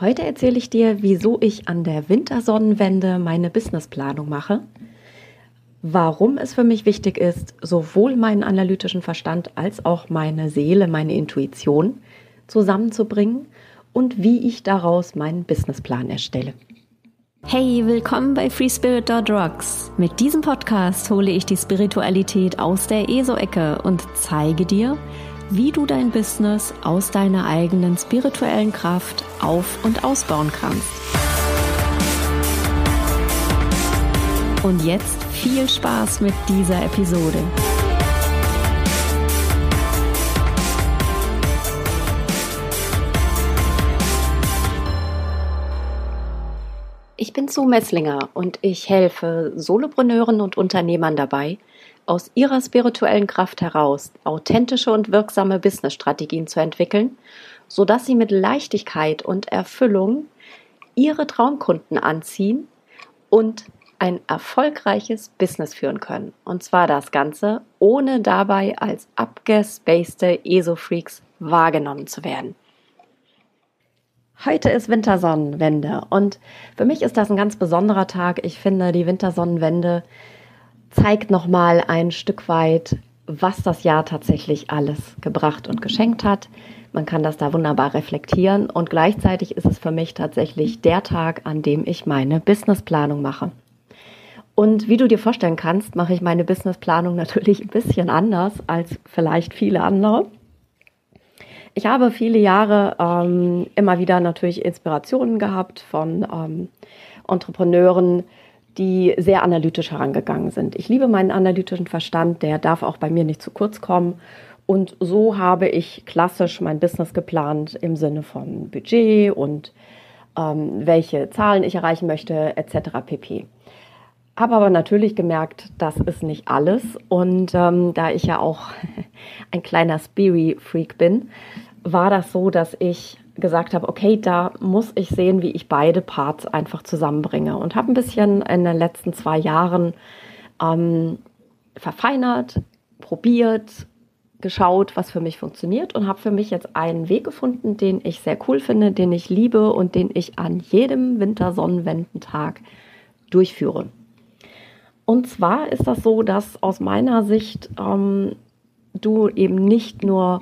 Heute erzähle ich dir, wieso ich an der Wintersonnenwende meine Businessplanung mache, warum es für mich wichtig ist, sowohl meinen analytischen Verstand als auch meine Seele, meine Intuition zusammenzubringen und wie ich daraus meinen Businessplan erstelle. Hey, willkommen bei FreeSpirit.rocks. Mit diesem Podcast hole ich die Spiritualität aus der ESO-Ecke und zeige dir, wie du dein Business aus deiner eigenen spirituellen Kraft auf- und ausbauen kannst. Und jetzt viel Spaß mit dieser Episode. Ich bin Sue Messlinger und ich helfe Solopreneuren und Unternehmern dabei, aus ihrer spirituellen Kraft heraus authentische und wirksame Businessstrategien zu entwickeln, sodass sie mit Leichtigkeit und Erfüllung ihre Traumkunden anziehen und ein erfolgreiches Business führen können. Und zwar das Ganze, ohne dabei als abgespacede ESO-Freaks wahrgenommen zu werden. Heute ist Wintersonnenwende und für mich ist das ein ganz besonderer Tag. Ich finde, die Wintersonnenwende zeigt nochmal ein Stück weit, was das Jahr tatsächlich alles gebracht und geschenkt hat. Man kann das da wunderbar reflektieren und gleichzeitig ist es für mich tatsächlich der Tag, an dem ich meine Businessplanung mache. Und wie du dir vorstellen kannst, mache ich meine Businessplanung natürlich ein bisschen anders als vielleicht viele andere. Ich habe viele Jahre ähm, immer wieder natürlich Inspirationen gehabt von ähm, Entrepreneuren, die sehr analytisch herangegangen sind. Ich liebe meinen analytischen Verstand, der darf auch bei mir nicht zu kurz kommen. Und so habe ich klassisch mein Business geplant im Sinne von Budget und ähm, welche Zahlen ich erreichen möchte, etc. pp. Habe aber natürlich gemerkt, das ist nicht alles. Und ähm, da ich ja auch ein kleiner Spirit-Freak bin, war das so, dass ich gesagt habe, okay, da muss ich sehen, wie ich beide Parts einfach zusammenbringe. Und habe ein bisschen in den letzten zwei Jahren ähm, verfeinert, probiert, geschaut, was für mich funktioniert und habe für mich jetzt einen Weg gefunden, den ich sehr cool finde, den ich liebe und den ich an jedem Wintersonnenwendentag durchführe. Und zwar ist das so, dass aus meiner Sicht ähm, du eben nicht nur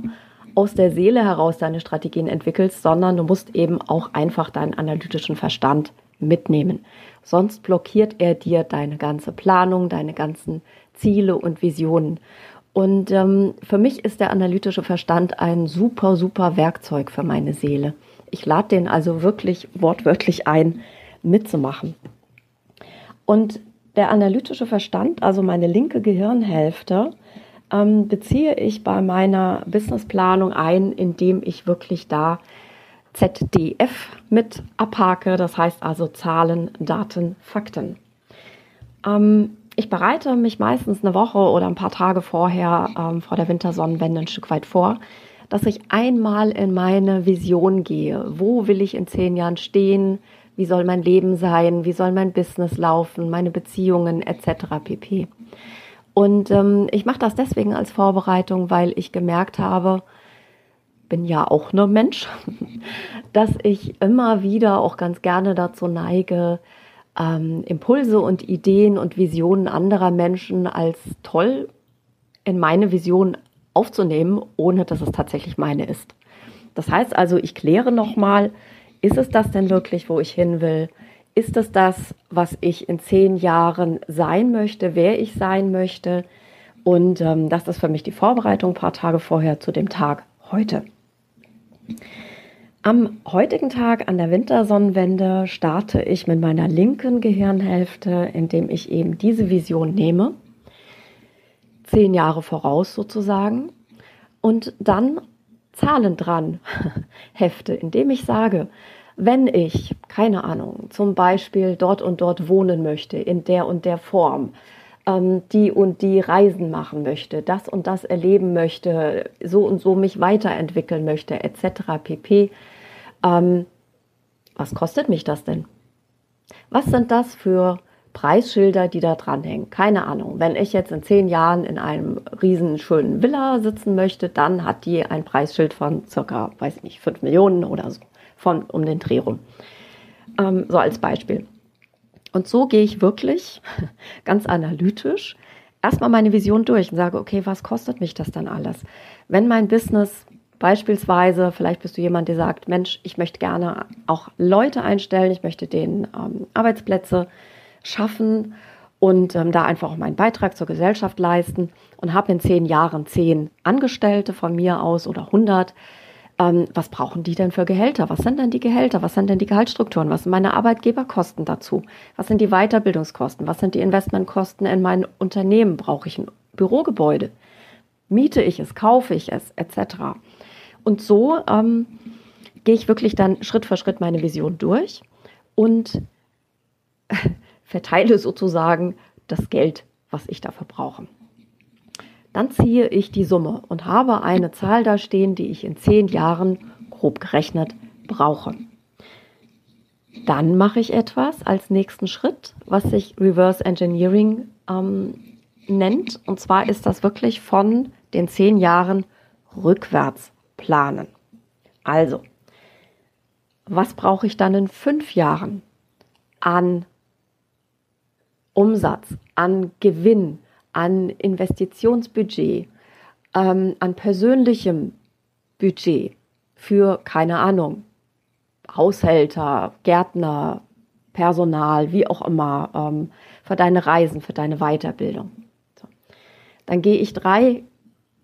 aus der Seele heraus deine Strategien entwickelst, sondern du musst eben auch einfach deinen analytischen Verstand mitnehmen. Sonst blockiert er dir deine ganze Planung, deine ganzen Ziele und Visionen. Und ähm, für mich ist der analytische Verstand ein super, super Werkzeug für meine Seele. Ich lade den also wirklich wortwörtlich ein, mitzumachen. Und der analytische Verstand, also meine linke Gehirnhälfte, ähm, beziehe ich bei meiner Businessplanung ein, indem ich wirklich da ZDF mit abhake, das heißt also Zahlen, Daten, Fakten. Ähm, ich bereite mich meistens eine Woche oder ein paar Tage vorher ähm, vor der Wintersonnenwende ein Stück weit vor, dass ich einmal in meine Vision gehe. Wo will ich in zehn Jahren stehen? Wie soll mein Leben sein? Wie soll mein Business laufen? Meine Beziehungen etc. pp. Und ähm, ich mache das deswegen als Vorbereitung, weil ich gemerkt habe, bin ja auch nur Mensch, dass ich immer wieder auch ganz gerne dazu neige, ähm, Impulse und Ideen und Visionen anderer Menschen als toll in meine Vision aufzunehmen, ohne dass es tatsächlich meine ist. Das heißt also, ich kläre nochmal, ist es das denn wirklich, wo ich hin will? Ist es das, was ich in zehn Jahren sein möchte, wer ich sein möchte. Und ähm, das ist für mich die Vorbereitung ein paar Tage vorher zu dem Tag heute. Am heutigen Tag an der Wintersonnenwende starte ich mit meiner linken Gehirnhälfte, indem ich eben diese Vision nehme, zehn Jahre voraus sozusagen, und dann Zahlen dran hefte, indem ich sage, wenn ich, keine Ahnung, zum Beispiel dort und dort wohnen möchte, in der und der Form, ähm, die und die Reisen machen möchte, das und das erleben möchte, so und so mich weiterentwickeln möchte, etc. pp. Ähm, was kostet mich das denn? Was sind das für Preisschilder, die da dranhängen? Keine Ahnung. Wenn ich jetzt in zehn Jahren in einem riesen schönen Villa sitzen möchte, dann hat die ein Preisschild von circa, weiß nicht, fünf Millionen oder so von um den Dreh rum. Ähm, so als Beispiel. Und so gehe ich wirklich ganz analytisch erstmal meine Vision durch und sage, okay, was kostet mich das dann alles? Wenn mein Business beispielsweise, vielleicht bist du jemand, der sagt, Mensch, ich möchte gerne auch Leute einstellen, ich möchte denen ähm, Arbeitsplätze schaffen und ähm, da einfach auch meinen Beitrag zur Gesellschaft leisten und habe in zehn Jahren zehn Angestellte von mir aus oder 100. Ähm, was brauchen die denn für Gehälter? Was sind denn die Gehälter? Was sind denn die Gehaltsstrukturen? Was sind meine Arbeitgeberkosten dazu? Was sind die Weiterbildungskosten? Was sind die Investmentkosten in mein Unternehmen? Brauche ich ein Bürogebäude? Miete ich es? Kaufe ich es? Etc. Und so ähm, gehe ich wirklich dann Schritt für Schritt meine Vision durch und verteile sozusagen das Geld, was ich dafür brauche. Dann ziehe ich die Summe und habe eine Zahl da stehen, die ich in zehn Jahren grob gerechnet brauche. Dann mache ich etwas als nächsten Schritt, was sich Reverse Engineering ähm, nennt. Und zwar ist das wirklich von den zehn Jahren rückwärts planen. Also, was brauche ich dann in fünf Jahren an Umsatz, an Gewinn, an Investitionsbudget, ähm, an persönlichem Budget für, keine Ahnung, Haushälter, Gärtner, Personal, wie auch immer, ähm, für deine Reisen, für deine Weiterbildung. So. Dann gehe ich drei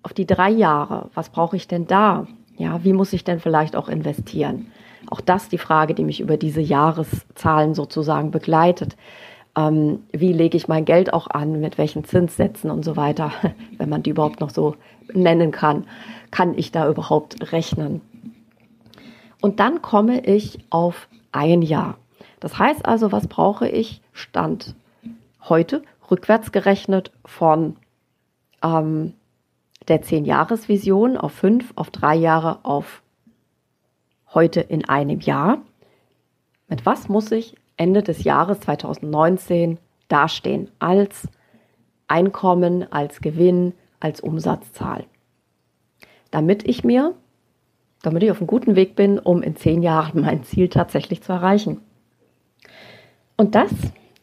auf die drei Jahre. Was brauche ich denn da? Ja, wie muss ich denn vielleicht auch investieren? Auch das die Frage, die mich über diese Jahreszahlen sozusagen begleitet ähm, wie lege ich mein Geld auch an, mit welchen Zinssätzen und so weiter, wenn man die überhaupt noch so nennen kann, kann ich da überhaupt rechnen. Und dann komme ich auf ein Jahr. Das heißt also, was brauche ich? Stand heute rückwärts gerechnet von ähm, der 10-Jahres-Vision auf fünf, auf drei Jahre, auf heute in einem Jahr. Mit was muss ich Ende des Jahres 2019 dastehen als Einkommen, als Gewinn, als Umsatzzahl. Damit ich mir, damit ich auf einem guten Weg bin, um in zehn Jahren mein Ziel tatsächlich zu erreichen. Und das,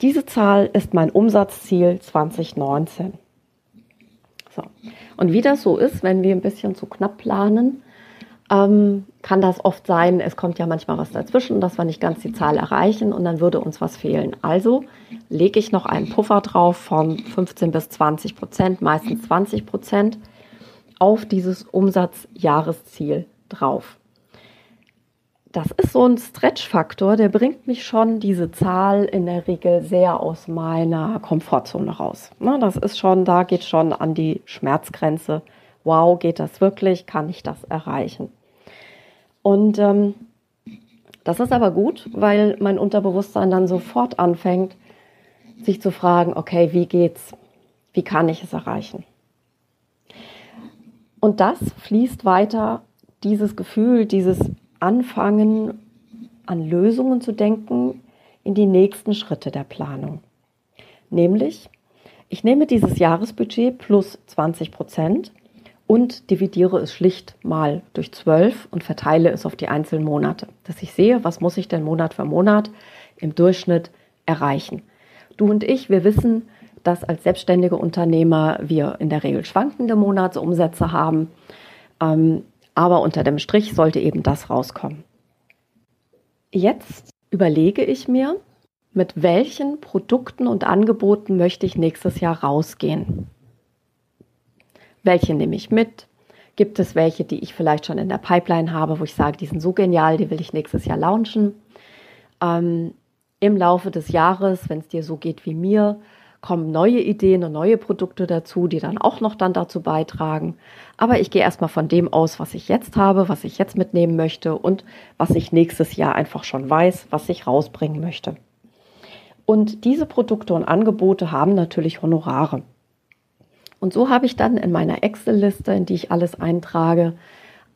diese Zahl ist mein Umsatzziel 2019. So. Und wie das so ist, wenn wir ein bisschen zu knapp planen, ähm, kann das oft sein, es kommt ja manchmal was dazwischen, dass wir nicht ganz die Zahl erreichen und dann würde uns was fehlen. Also lege ich noch einen Puffer drauf von 15 bis 20 Prozent, meistens 20 Prozent, auf dieses Umsatzjahresziel drauf. Das ist so ein Stretch-Faktor, der bringt mich schon diese Zahl in der Regel sehr aus meiner Komfortzone raus. Das ist schon, da geht schon an die Schmerzgrenze wow, geht das wirklich? Kann ich das erreichen? Und ähm, das ist aber gut, weil mein Unterbewusstsein dann sofort anfängt, sich zu fragen, okay, wie geht's? Wie kann ich es erreichen? Und das fließt weiter, dieses Gefühl, dieses Anfangen an Lösungen zu denken, in die nächsten Schritte der Planung. Nämlich, ich nehme dieses Jahresbudget plus 20 Prozent und dividiere es schlicht mal durch zwölf und verteile es auf die einzelnen Monate, dass ich sehe, was muss ich denn Monat für Monat im Durchschnitt erreichen. Du und ich, wir wissen, dass als selbstständige Unternehmer wir in der Regel schwankende Monatsumsätze haben, ähm, aber unter dem Strich sollte eben das rauskommen. Jetzt überlege ich mir, mit welchen Produkten und Angeboten möchte ich nächstes Jahr rausgehen. Welche nehme ich mit? Gibt es welche, die ich vielleicht schon in der Pipeline habe, wo ich sage, die sind so genial, die will ich nächstes Jahr launchen? Ähm, Im Laufe des Jahres, wenn es dir so geht wie mir, kommen neue Ideen und neue Produkte dazu, die dann auch noch dann dazu beitragen. Aber ich gehe erstmal von dem aus, was ich jetzt habe, was ich jetzt mitnehmen möchte und was ich nächstes Jahr einfach schon weiß, was ich rausbringen möchte. Und diese Produkte und Angebote haben natürlich Honorare. Und so habe ich dann in meiner Excel-Liste, in die ich alles eintrage,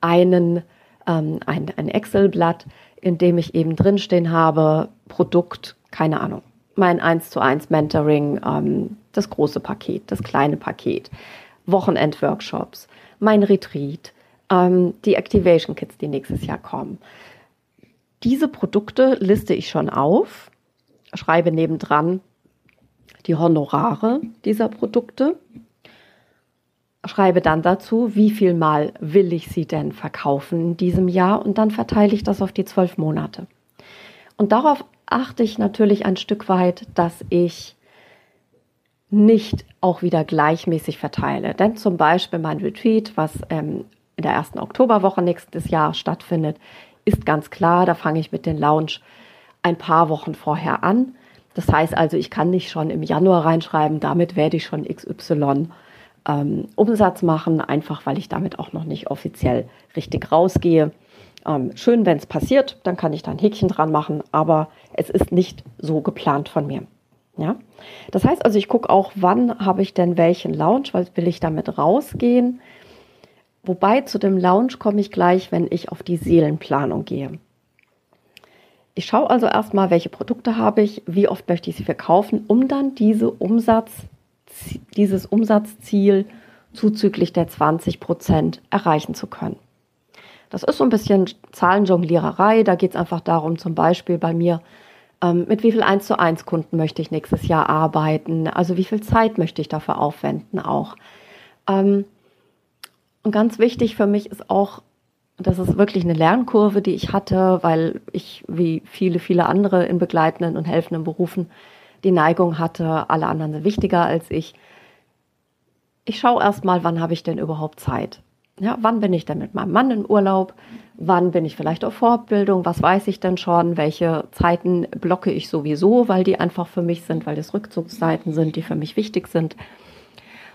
einen, ähm, ein, ein Excel-Blatt, in dem ich eben drinstehen habe, Produkt, keine Ahnung, mein 1 zu 1 Mentoring, ähm, das große Paket, das kleine Paket, Wochenend-Workshops, mein Retreat, ähm, die Activation Kits, die nächstes Jahr kommen, Diese Produkte liste ich schon auf, schreibe nebendran die Honorare dieser Produkte, schreibe dann dazu, wie viel Mal will ich sie denn verkaufen in diesem Jahr und dann verteile ich das auf die zwölf Monate. Und darauf achte ich natürlich ein Stück weit, dass ich nicht auch wieder gleichmäßig verteile. Denn zum Beispiel mein Retreat, was ähm, in der ersten Oktoberwoche nächstes Jahr stattfindet, ist ganz klar, da fange ich mit dem Lounge ein paar Wochen vorher an. Das heißt also, ich kann nicht schon im Januar reinschreiben, damit werde ich schon XY ähm, Umsatz machen, einfach weil ich damit auch noch nicht offiziell richtig rausgehe. Ähm, schön, wenn es passiert, dann kann ich da ein Häkchen dran machen, aber es ist nicht so geplant von mir. Ja? Das heißt also, ich gucke auch, wann habe ich denn welchen Lounge, weil will ich damit rausgehen. Wobei zu dem Lounge komme ich gleich, wenn ich auf die Seelenplanung gehe. Ich schaue also erstmal, welche Produkte habe ich, wie oft möchte ich sie verkaufen, um dann diese Umsatz, dieses Umsatzziel zuzüglich der 20 Prozent erreichen zu können. Das ist so ein bisschen Zahlenjongliererei. Da geht es einfach darum, zum Beispiel bei mir, ähm, mit wie viel 1 zu 1 Kunden möchte ich nächstes Jahr arbeiten? Also wie viel Zeit möchte ich dafür aufwenden auch? Ähm, und ganz wichtig für mich ist auch, das ist wirklich eine Lernkurve, die ich hatte, weil ich wie viele, viele andere in begleitenden und helfenden Berufen die Neigung hatte, alle anderen sind wichtiger als ich. Ich schaue erst mal, wann habe ich denn überhaupt Zeit? Ja, wann bin ich denn mit meinem Mann in Urlaub? Wann bin ich vielleicht auf Fortbildung? Was weiß ich denn schon? Welche Zeiten blocke ich sowieso, weil die einfach für mich sind, weil das Rückzugszeiten sind, die für mich wichtig sind?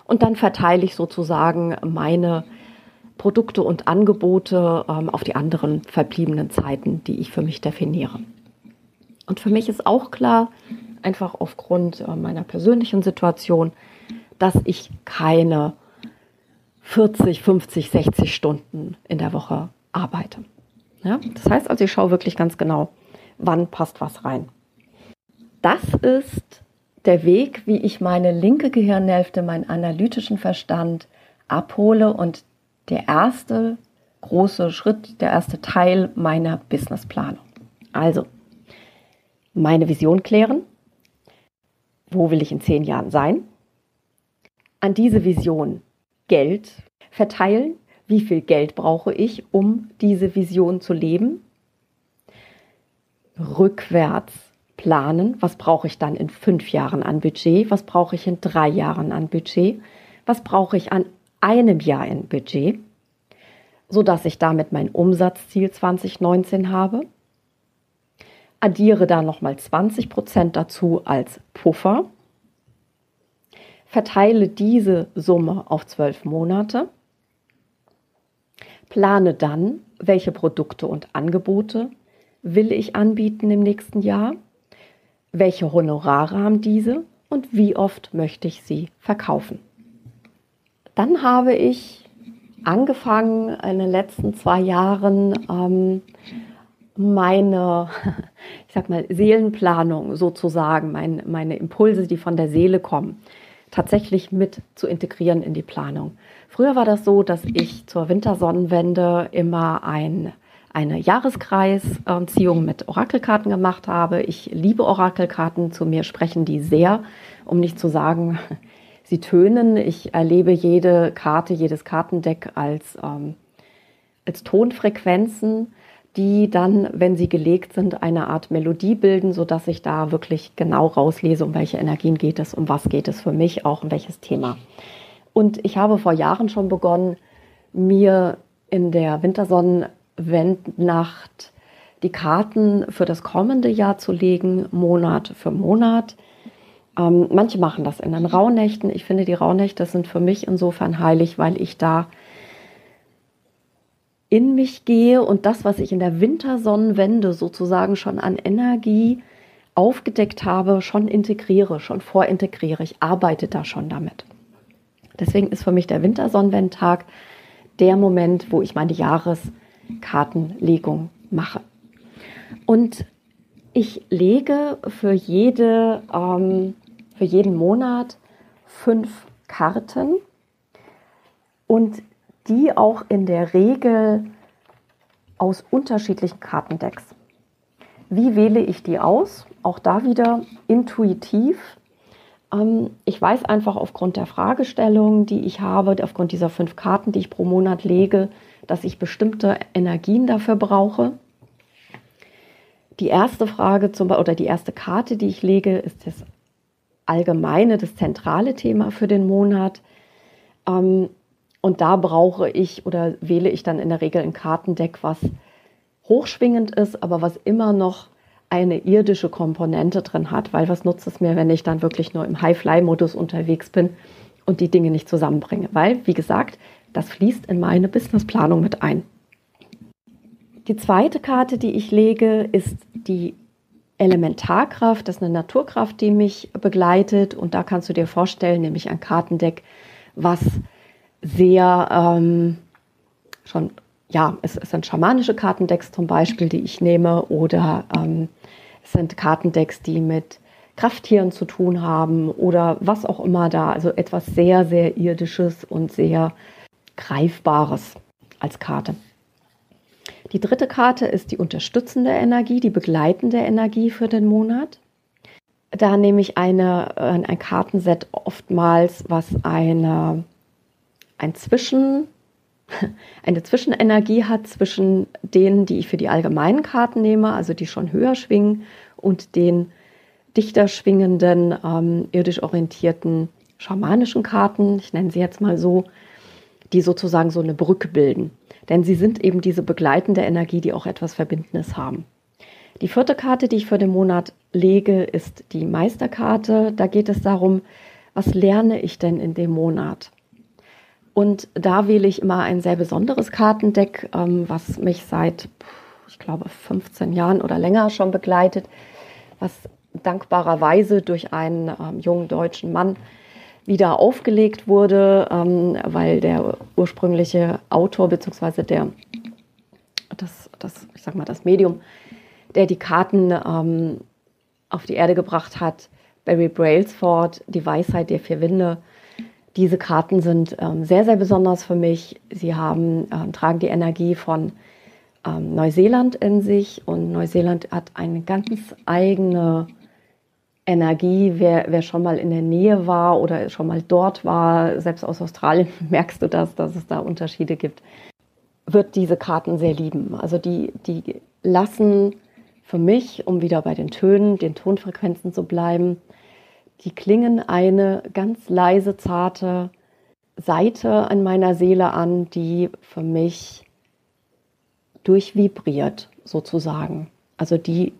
Und dann verteile ich sozusagen meine Produkte und Angebote ähm, auf die anderen verbliebenen Zeiten, die ich für mich definiere. Und für mich ist auch klar, einfach aufgrund äh, meiner persönlichen Situation, dass ich keine 40, 50, 60 Stunden in der Woche arbeite. Ja? Das heißt also, ich schaue wirklich ganz genau, wann passt was rein. Das ist der Weg, wie ich meine linke Gehirnhälfte, meinen analytischen Verstand abhole und der erste große Schritt, der erste Teil meiner Businessplanung. Also, meine Vision klären. Wo will ich in zehn Jahren sein? An diese Vision Geld verteilen. Wie viel Geld brauche ich, um diese Vision zu leben? Rückwärts planen. Was brauche ich dann in fünf Jahren an Budget? Was brauche ich in drei Jahren an Budget? Was brauche ich an einem Jahr in Budget? Sodass ich damit mein Umsatzziel 2019 habe. Addiere da nochmal 20 Prozent dazu als Puffer verteile diese Summe auf zwölf Monate, plane dann, welche Produkte und Angebote will ich anbieten im nächsten Jahr, welche Honorare haben diese und wie oft möchte ich sie verkaufen. Dann habe ich angefangen in den letzten zwei Jahren ähm, meine, ich sag mal, Seelenplanung sozusagen, mein, meine Impulse, die von der Seele kommen, tatsächlich mit zu integrieren in die Planung. Früher war das so, dass ich zur Wintersonnenwende immer ein, eine Jahreskreisziehung mit Orakelkarten gemacht habe. Ich liebe Orakelkarten, zu mir sprechen die sehr, um nicht zu sagen, sie tönen. Ich erlebe jede Karte, jedes Kartendeck als, ähm, als Tonfrequenzen die dann, wenn sie gelegt sind, eine Art Melodie bilden, sodass ich da wirklich genau rauslese, um welche Energien geht es, um was geht es für mich, auch um welches Thema. Und ich habe vor Jahren schon begonnen, mir in der Wintersonnenwendnacht die Karten für das kommende Jahr zu legen, Monat für Monat. Ähm, manche machen das in den Rauhnächten. Ich finde, die Rauhnächte sind für mich insofern heilig, weil ich da in mich gehe und das, was ich in der Wintersonnenwende sozusagen schon an Energie aufgedeckt habe, schon integriere, schon vorintegriere. Ich arbeite da schon damit. Deswegen ist für mich der Wintersonnenwendtag der Moment, wo ich meine Jahreskartenlegung mache. Und ich lege für, jede, ähm, für jeden Monat fünf Karten und die auch in der Regel aus unterschiedlichen Kartendecks. Wie wähle ich die aus? Auch da wieder intuitiv. Ähm, ich weiß einfach aufgrund der Fragestellung, die ich habe, aufgrund dieser fünf Karten, die ich pro Monat lege, dass ich bestimmte Energien dafür brauche. Die erste Frage zum, oder die erste Karte, die ich lege, ist das allgemeine, das zentrale Thema für den Monat. Ähm, und da brauche ich oder wähle ich dann in der Regel ein Kartendeck, was hochschwingend ist, aber was immer noch eine irdische Komponente drin hat, weil was nutzt es mir, wenn ich dann wirklich nur im High-Fly-Modus unterwegs bin und die Dinge nicht zusammenbringe? Weil, wie gesagt, das fließt in meine Businessplanung mit ein. Die zweite Karte, die ich lege, ist die Elementarkraft. Das ist eine Naturkraft, die mich begleitet. Und da kannst du dir vorstellen, nämlich ein Kartendeck, was sehr ähm, schon, ja, es, es, sind schamanische Kartendecks zum Beispiel, die ich nehme. Oder ähm, es sind Kartendecks, die mit Krafttieren zu tun haben oder was auch immer da. Also etwas sehr, sehr irdisches und sehr greifbares als Karte. Die dritte Karte ist die unterstützende Energie, die begleitende Energie für den Monat. Da nehme ich eine, äh, ein Kartenset oftmals, was eine, ein Zwischen, eine Zwischenenergie hat zwischen denen, die ich für die allgemeinen Karten nehme, also die schon höher schwingen, und den dichter schwingenden, ähm, irdisch orientierten schamanischen Karten, ich nenne sie jetzt mal so, die sozusagen so eine Brücke bilden. Denn sie sind eben diese begleitende Energie, die auch etwas Verbindendes haben. Die vierte Karte, die ich für den Monat lege, ist die Meisterkarte. Da geht es darum, was lerne ich denn in dem Monat? Und da wähle ich immer ein sehr besonderes Kartendeck, ähm, was mich seit, ich glaube, 15 Jahren oder länger schon begleitet, was dankbarerweise durch einen ähm, jungen deutschen Mann wieder aufgelegt wurde, ähm, weil der ursprüngliche Autor bzw. der das, das, ich sag mal, das Medium, der die Karten ähm, auf die Erde gebracht hat, Barry Brailsford, die Weisheit der vier Winde. Diese Karten sind ähm, sehr, sehr besonders für mich. Sie haben, ähm, tragen die Energie von ähm, Neuseeland in sich und Neuseeland hat eine ganz eigene Energie, wer, wer schon mal in der Nähe war oder schon mal dort war, selbst aus Australien merkst du das, dass es da Unterschiede gibt, wird diese Karten sehr lieben. Also die, die lassen für mich, um wieder bei den Tönen, den Tonfrequenzen zu bleiben, die klingen eine ganz leise, zarte Seite an meiner Seele an, die für mich durchvibriert sozusagen. Also die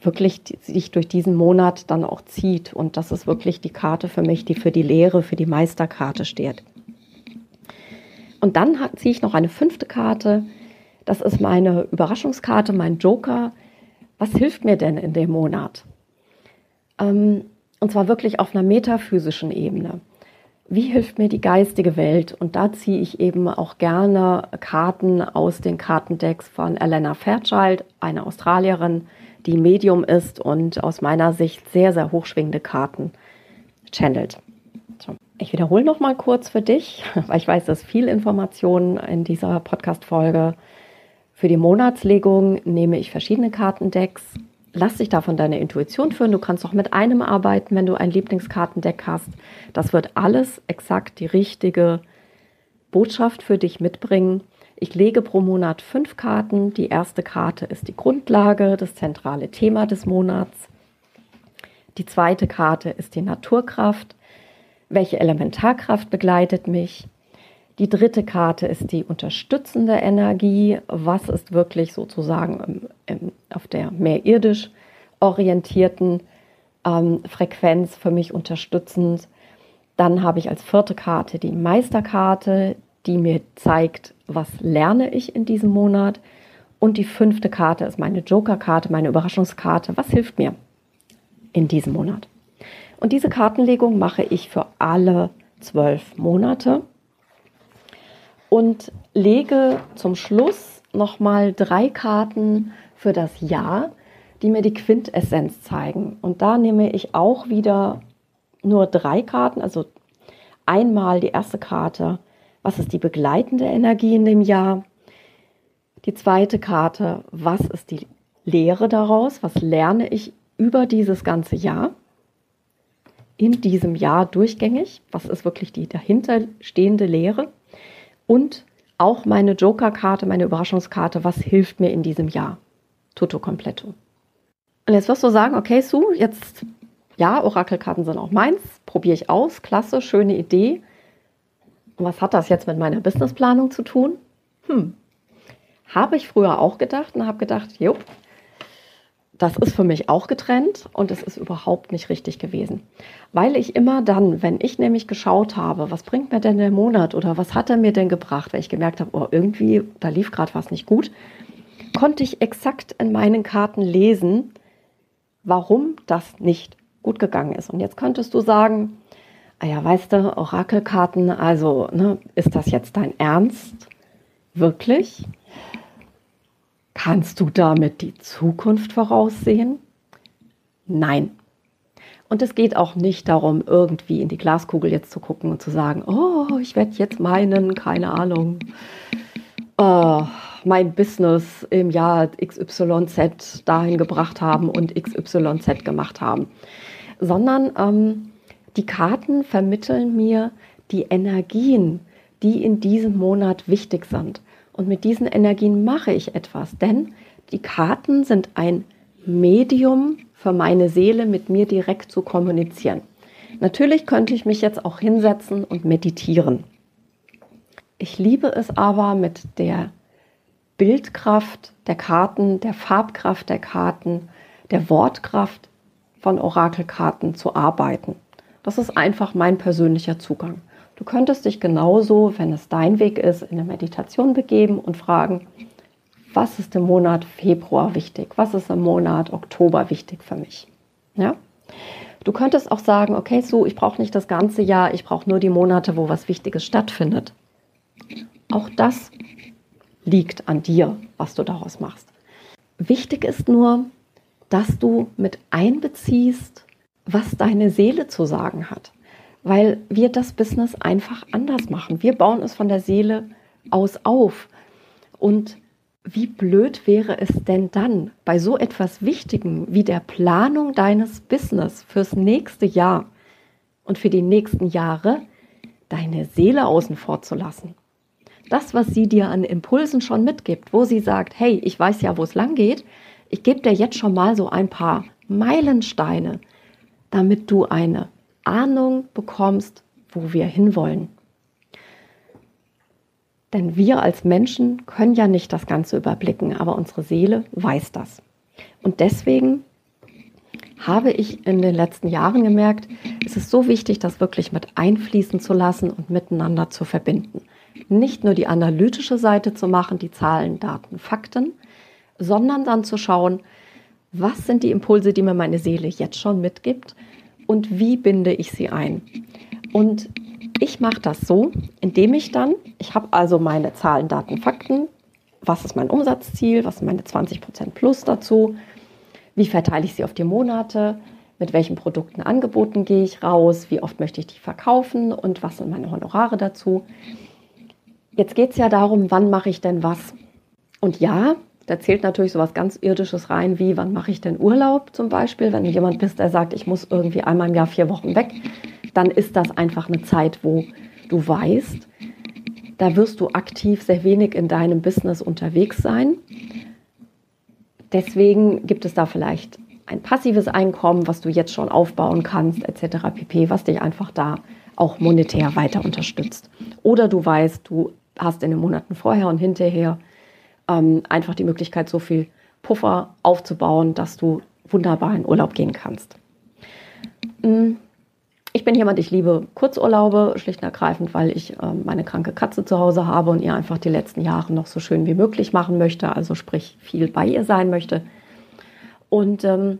wirklich sich durch diesen Monat dann auch zieht. Und das ist wirklich die Karte für mich, die für die Lehre, für die Meisterkarte steht. Und dann ziehe ich noch eine fünfte Karte. Das ist meine Überraschungskarte, mein Joker. Was hilft mir denn in dem Monat? Ähm, und zwar wirklich auf einer metaphysischen Ebene. Wie hilft mir die geistige Welt? Und da ziehe ich eben auch gerne Karten aus den Kartendecks von Elena Fairchild, eine Australierin, die Medium ist und aus meiner Sicht sehr, sehr hochschwingende Karten channelt. So. Ich wiederhole noch mal kurz für dich, weil ich weiß, dass viel Informationen in dieser Podcast-Folge. Für die Monatslegung nehme ich verschiedene Kartendecks. Lass dich davon deine Intuition führen. Du kannst auch mit einem arbeiten, wenn du ein Lieblingskartendeck hast. Das wird alles exakt die richtige Botschaft für dich mitbringen. Ich lege pro Monat fünf Karten. Die erste Karte ist die Grundlage, das zentrale Thema des Monats. Die zweite Karte ist die Naturkraft. Welche Elementarkraft begleitet mich? Die dritte Karte ist die unterstützende Energie. Was ist wirklich sozusagen im, auf der mehr irdisch orientierten ähm, Frequenz für mich unterstützend? Dann habe ich als vierte Karte die Meisterkarte, die mir zeigt, was lerne ich in diesem Monat. Und die fünfte Karte ist meine Joker-Karte, meine Überraschungskarte. Was hilft mir in diesem Monat? Und diese Kartenlegung mache ich für alle zwölf Monate und lege zum Schluss nochmal drei Karten für das Jahr, die mir die Quintessenz zeigen. Und da nehme ich auch wieder nur drei Karten, also einmal die erste Karte was ist die begleitende Energie in dem Jahr? Die zweite Karte, was ist die Lehre daraus? Was lerne ich über dieses ganze Jahr? In diesem Jahr durchgängig? Was ist wirklich die dahinterstehende Lehre? Und auch meine Joker-Karte, meine Überraschungskarte, was hilft mir in diesem Jahr? Tutto completo. Und jetzt wirst du sagen, okay, Sue, jetzt, ja, Orakelkarten sind auch meins, probiere ich aus, klasse, schöne Idee. Und was hat das jetzt mit meiner Businessplanung zu tun? Hm, habe ich früher auch gedacht und habe gedacht, jupp, das ist für mich auch getrennt und es ist überhaupt nicht richtig gewesen. Weil ich immer dann, wenn ich nämlich geschaut habe, was bringt mir denn der Monat oder was hat er mir denn gebracht, weil ich gemerkt habe, oh, irgendwie, da lief gerade was nicht gut, konnte ich exakt in meinen Karten lesen, warum das nicht gut gegangen ist. Und jetzt könntest du sagen, ah ja, weißt du, Orakelkarten, also ne, ist das jetzt dein Ernst? Wirklich? Kannst du damit die Zukunft voraussehen? Nein. Und es geht auch nicht darum, irgendwie in die Glaskugel jetzt zu gucken und zu sagen, oh, ich werde jetzt meinen, keine Ahnung, uh, mein Business im Jahr XYZ dahin gebracht haben und XYZ gemacht haben. Sondern ähm, die Karten vermitteln mir die Energien, die in diesem Monat wichtig sind. Und mit diesen Energien mache ich etwas, denn die Karten sind ein Medium für meine Seele, mit mir direkt zu kommunizieren. Natürlich könnte ich mich jetzt auch hinsetzen und meditieren. Ich liebe es aber mit der Bildkraft der Karten, der Farbkraft der Karten, der Wortkraft von Orakelkarten zu arbeiten. Das ist einfach mein persönlicher Zugang. Du könntest dich genauso, wenn es dein Weg ist, in eine Meditation begeben und fragen, was ist im Monat Februar wichtig? Was ist im Monat Oktober wichtig für mich? Ja? Du könntest auch sagen, okay, so, ich brauche nicht das ganze Jahr, ich brauche nur die Monate, wo was Wichtiges stattfindet. Auch das liegt an dir, was du daraus machst. Wichtig ist nur, dass du mit einbeziehst, was deine Seele zu sagen hat weil wir das Business einfach anders machen. Wir bauen es von der Seele aus auf. Und wie blöd wäre es denn dann bei so etwas Wichtigem wie der Planung deines Business fürs nächste Jahr und für die nächsten Jahre deine Seele außen vor zu lassen? Das, was sie dir an Impulsen schon mitgibt, wo sie sagt, hey, ich weiß ja, wo es lang geht, ich gebe dir jetzt schon mal so ein paar Meilensteine, damit du eine Ahnung bekommst, wo wir hinwollen. Denn wir als Menschen können ja nicht das Ganze überblicken, aber unsere Seele weiß das. Und deswegen habe ich in den letzten Jahren gemerkt, es ist so wichtig, das wirklich mit einfließen zu lassen und miteinander zu verbinden. Nicht nur die analytische Seite zu machen, die Zahlen, Daten, Fakten, sondern dann zu schauen, was sind die Impulse, die mir meine Seele jetzt schon mitgibt und wie binde ich sie ein. Und ich mache das so, indem ich dann, ich habe also meine Zahlen, Daten, Fakten, was ist mein Umsatzziel, was sind meine 20% plus dazu, wie verteile ich sie auf die Monate, mit welchen Produkten, Angeboten gehe ich raus, wie oft möchte ich die verkaufen? Und was sind meine Honorare dazu. Jetzt geht es ja darum, wann mache ich denn was. Und ja, da zählt natürlich sowas ganz Irdisches rein, wie wann mache ich denn Urlaub zum Beispiel. Wenn du jemand bist, der sagt, ich muss irgendwie einmal im Jahr vier Wochen weg, dann ist das einfach eine Zeit, wo du weißt, da wirst du aktiv sehr wenig in deinem Business unterwegs sein. Deswegen gibt es da vielleicht ein passives Einkommen, was du jetzt schon aufbauen kannst, etc. pp, was dich einfach da auch monetär weiter unterstützt. Oder du weißt, du hast in den Monaten vorher und hinterher ähm, einfach die Möglichkeit, so viel Puffer aufzubauen, dass du wunderbar in Urlaub gehen kannst. Mm, ich bin jemand, ich liebe Kurzurlaube, schlicht und ergreifend, weil ich äh, meine kranke Katze zu Hause habe und ihr einfach die letzten Jahre noch so schön wie möglich machen möchte, also sprich viel bei ihr sein möchte. Und ähm,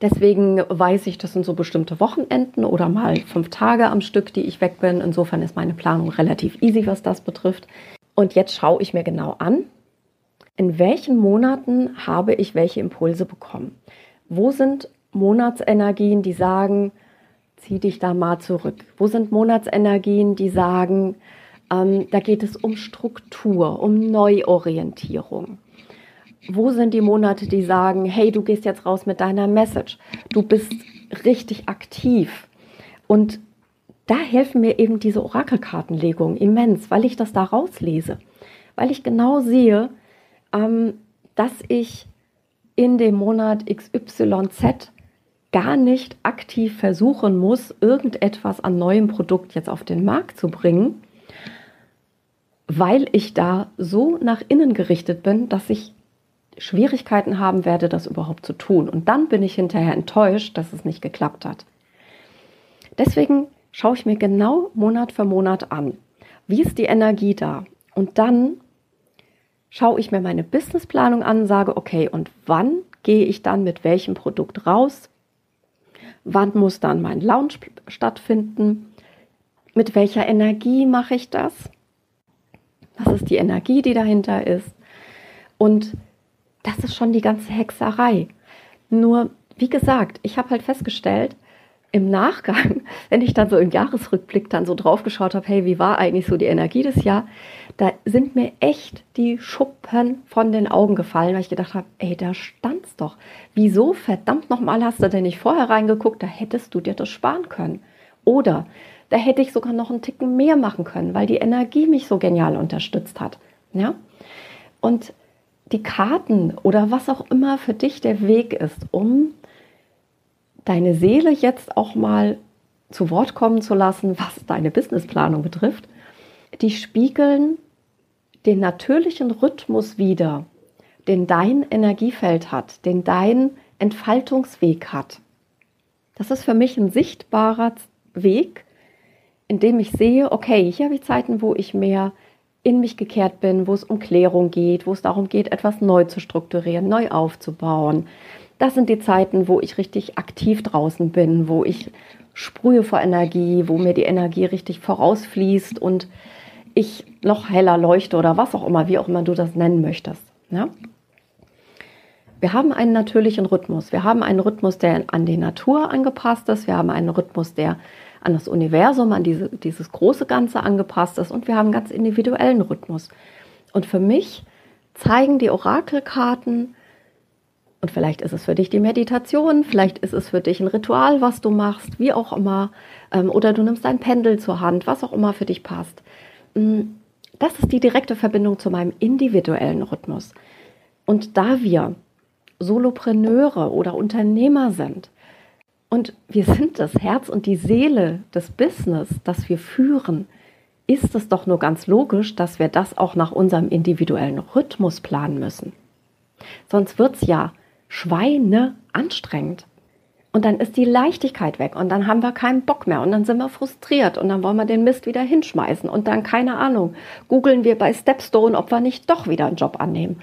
deswegen weiß ich, das sind so bestimmte Wochenenden oder mal fünf Tage am Stück, die ich weg bin. Insofern ist meine Planung relativ easy, was das betrifft. Und jetzt schaue ich mir genau an, in welchen Monaten habe ich welche Impulse bekommen. Wo sind Monatsenergien, die sagen, zieh dich da mal zurück? Wo sind Monatsenergien, die sagen, ähm, da geht es um Struktur, um Neuorientierung? Wo sind die Monate, die sagen, hey, du gehst jetzt raus mit deiner Message, du bist richtig aktiv. Und da helfen mir eben diese Orakelkartenlegungen immens, weil ich das da rauslese, weil ich genau sehe, ähm, dass ich in dem Monat XYZ gar nicht aktiv versuchen muss, irgendetwas an neuem Produkt jetzt auf den Markt zu bringen, weil ich da so nach innen gerichtet bin, dass ich Schwierigkeiten haben werde, das überhaupt zu tun. Und dann bin ich hinterher enttäuscht, dass es nicht geklappt hat. Deswegen schaue ich mir genau Monat für Monat an, wie ist die Energie da. Und dann schaue ich mir meine Businessplanung an, sage, okay, und wann gehe ich dann mit welchem Produkt raus? Wann muss dann mein Launch stattfinden? Mit welcher Energie mache ich das? Was ist die Energie, die dahinter ist? Und das ist schon die ganze Hexerei. Nur, wie gesagt, ich habe halt festgestellt, im Nachgang, wenn ich dann so im Jahresrückblick dann so drauf geschaut habe, hey, wie war eigentlich so die Energie des Jahres, da sind mir echt die Schuppen von den Augen gefallen, weil ich gedacht habe, ey, da stand's doch. Wieso verdammt nochmal hast du denn nicht vorher reingeguckt? Da hättest du dir das sparen können. Oder da hätte ich sogar noch einen Ticken mehr machen können, weil die Energie mich so genial unterstützt hat. Ja? Und die Karten oder was auch immer für dich der Weg ist, um deine Seele jetzt auch mal zu Wort kommen zu lassen, was deine Businessplanung betrifft, die spiegeln den natürlichen Rhythmus wider, den dein Energiefeld hat, den dein Entfaltungsweg hat. Das ist für mich ein sichtbarer Weg, in dem ich sehe, okay, hier habe ich Zeiten, wo ich mehr in mich gekehrt bin, wo es um Klärung geht, wo es darum geht, etwas neu zu strukturieren, neu aufzubauen, das sind die Zeiten, wo ich richtig aktiv draußen bin, wo ich sprühe vor Energie, wo mir die Energie richtig vorausfließt und ich noch heller leuchte oder was auch immer, wie auch immer du das nennen möchtest. Ja? Wir haben einen natürlichen Rhythmus. Wir haben einen Rhythmus, der an die Natur angepasst ist. Wir haben einen Rhythmus, der an das Universum, an diese, dieses große Ganze angepasst ist. Und wir haben einen ganz individuellen Rhythmus. Und für mich zeigen die Orakelkarten und vielleicht ist es für dich die Meditation, vielleicht ist es für dich ein Ritual, was du machst, wie auch immer. Ähm, oder du nimmst ein Pendel zur Hand, was auch immer für dich passt. Mm, das ist die direkte Verbindung zu meinem individuellen Rhythmus. Und da wir Solopreneure oder Unternehmer sind und wir sind das Herz und die Seele des Business, das wir führen, ist es doch nur ganz logisch, dass wir das auch nach unserem individuellen Rhythmus planen müssen. Sonst wird es ja Schweine anstrengend. Und dann ist die Leichtigkeit weg und dann haben wir keinen Bock mehr und dann sind wir frustriert und dann wollen wir den Mist wieder hinschmeißen und dann, keine Ahnung, googeln wir bei Stepstone, ob wir nicht doch wieder einen Job annehmen.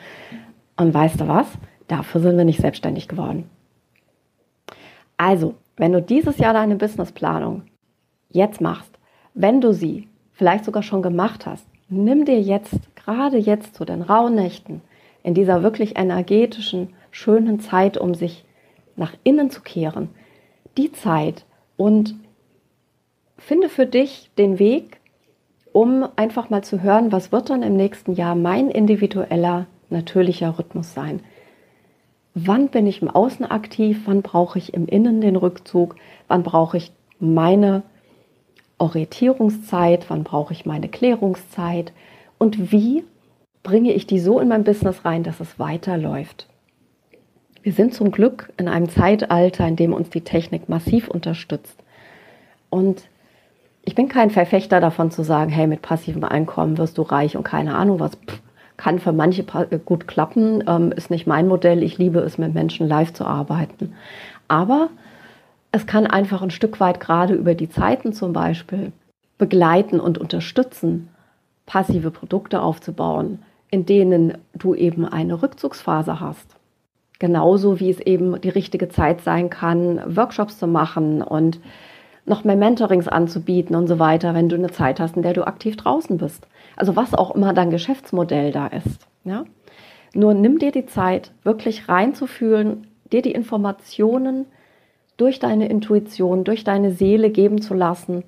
Und weißt du was? Dafür sind wir nicht selbstständig geworden. Also, wenn du dieses Jahr deine Businessplanung jetzt machst, wenn du sie vielleicht sogar schon gemacht hast, nimm dir jetzt, gerade jetzt zu den rauen Nächten, in dieser wirklich energetischen, schönen Zeit, um sich nach innen zu kehren, die Zeit und finde für dich den Weg, um einfach mal zu hören, was wird dann im nächsten Jahr mein individueller, natürlicher Rhythmus sein. Wann bin ich im Außen aktiv? Wann brauche ich im Innen den Rückzug? Wann brauche ich meine Orientierungszeit? Wann brauche ich meine Klärungszeit? Und wie bringe ich die so in mein Business rein, dass es weiterläuft? Wir sind zum Glück in einem Zeitalter, in dem uns die Technik massiv unterstützt. Und ich bin kein Verfechter davon zu sagen, hey, mit passivem Einkommen wirst du reich und keine Ahnung was. Pff, kann für manche gut klappen, ähm, ist nicht mein Modell. Ich liebe es, mit Menschen live zu arbeiten. Aber es kann einfach ein Stück weit gerade über die Zeiten zum Beispiel begleiten und unterstützen, passive Produkte aufzubauen, in denen du eben eine Rückzugsphase hast. Genauso wie es eben die richtige Zeit sein kann, Workshops zu machen und noch mehr Mentorings anzubieten und so weiter, wenn du eine Zeit hast, in der du aktiv draußen bist. Also was auch immer dein Geschäftsmodell da ist. Ja? Nur nimm dir die Zeit, wirklich reinzufühlen, dir die Informationen durch deine Intuition, durch deine Seele geben zu lassen,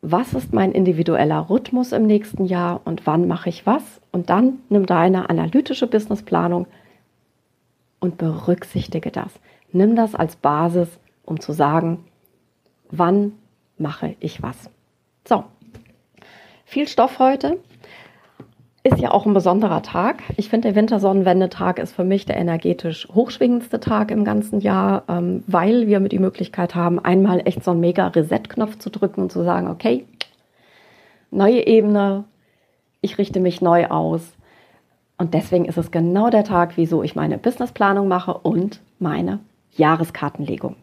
was ist mein individueller Rhythmus im nächsten Jahr und wann mache ich was. Und dann nimm deine analytische Businessplanung und berücksichtige das. Nimm das als Basis, um zu sagen, wann mache ich was. So, viel Stoff heute. Ist ja auch ein besonderer Tag. Ich finde, der Wintersonnenwendetag ist für mich der energetisch hochschwingendste Tag im ganzen Jahr, ähm, weil wir mit die Möglichkeit haben, einmal echt so einen mega Reset-Knopf zu drücken und zu sagen, okay, neue Ebene, ich richte mich neu aus. Und deswegen ist es genau der Tag, wieso ich meine Businessplanung mache und meine Jahreskartenlegung.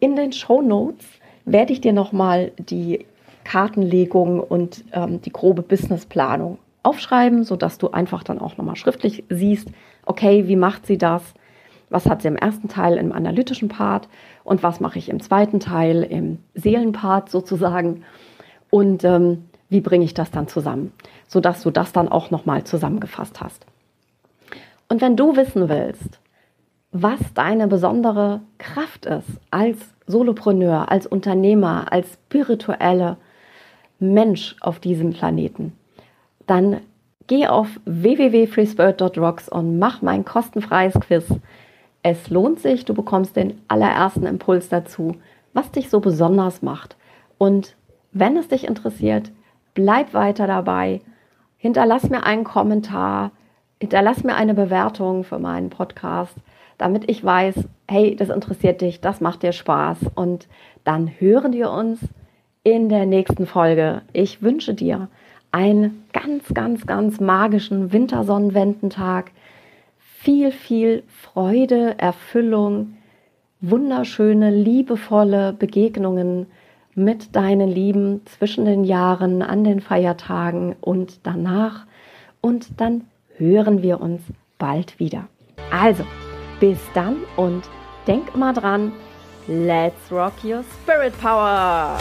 In den Show Notes werde ich dir nochmal die Kartenlegung und ähm, die grobe Businessplanung aufschreiben, sodass du einfach dann auch nochmal schriftlich siehst, okay, wie macht sie das? Was hat sie im ersten Teil im analytischen Part und was mache ich im zweiten Teil im Seelenpart sozusagen? Und ähm, wie bringe ich das dann zusammen, sodass du das dann auch nochmal zusammengefasst hast. Und wenn du wissen willst, was deine besondere Kraft ist als Solopreneur, als Unternehmer, als spirituelle Mensch auf diesem Planeten, dann geh auf www.freespirit.rocks und mach mein kostenfreies Quiz. Es lohnt sich, du bekommst den allerersten Impuls dazu, was dich so besonders macht. Und wenn es dich interessiert, bleib weiter dabei. Hinterlass mir einen Kommentar, hinterlass mir eine Bewertung für meinen Podcast, damit ich weiß, hey, das interessiert dich, das macht dir Spaß. Und dann hören wir uns in der nächsten Folge. Ich wünsche dir einen ganz, ganz, ganz magischen Wintersonnenwendentag. Viel, viel Freude, Erfüllung, wunderschöne, liebevolle Begegnungen mit deinen Lieben zwischen den Jahren, an den Feiertagen und danach. Und dann hören wir uns bald wieder. Also, bis dann und denk immer dran, let's rock your spirit power!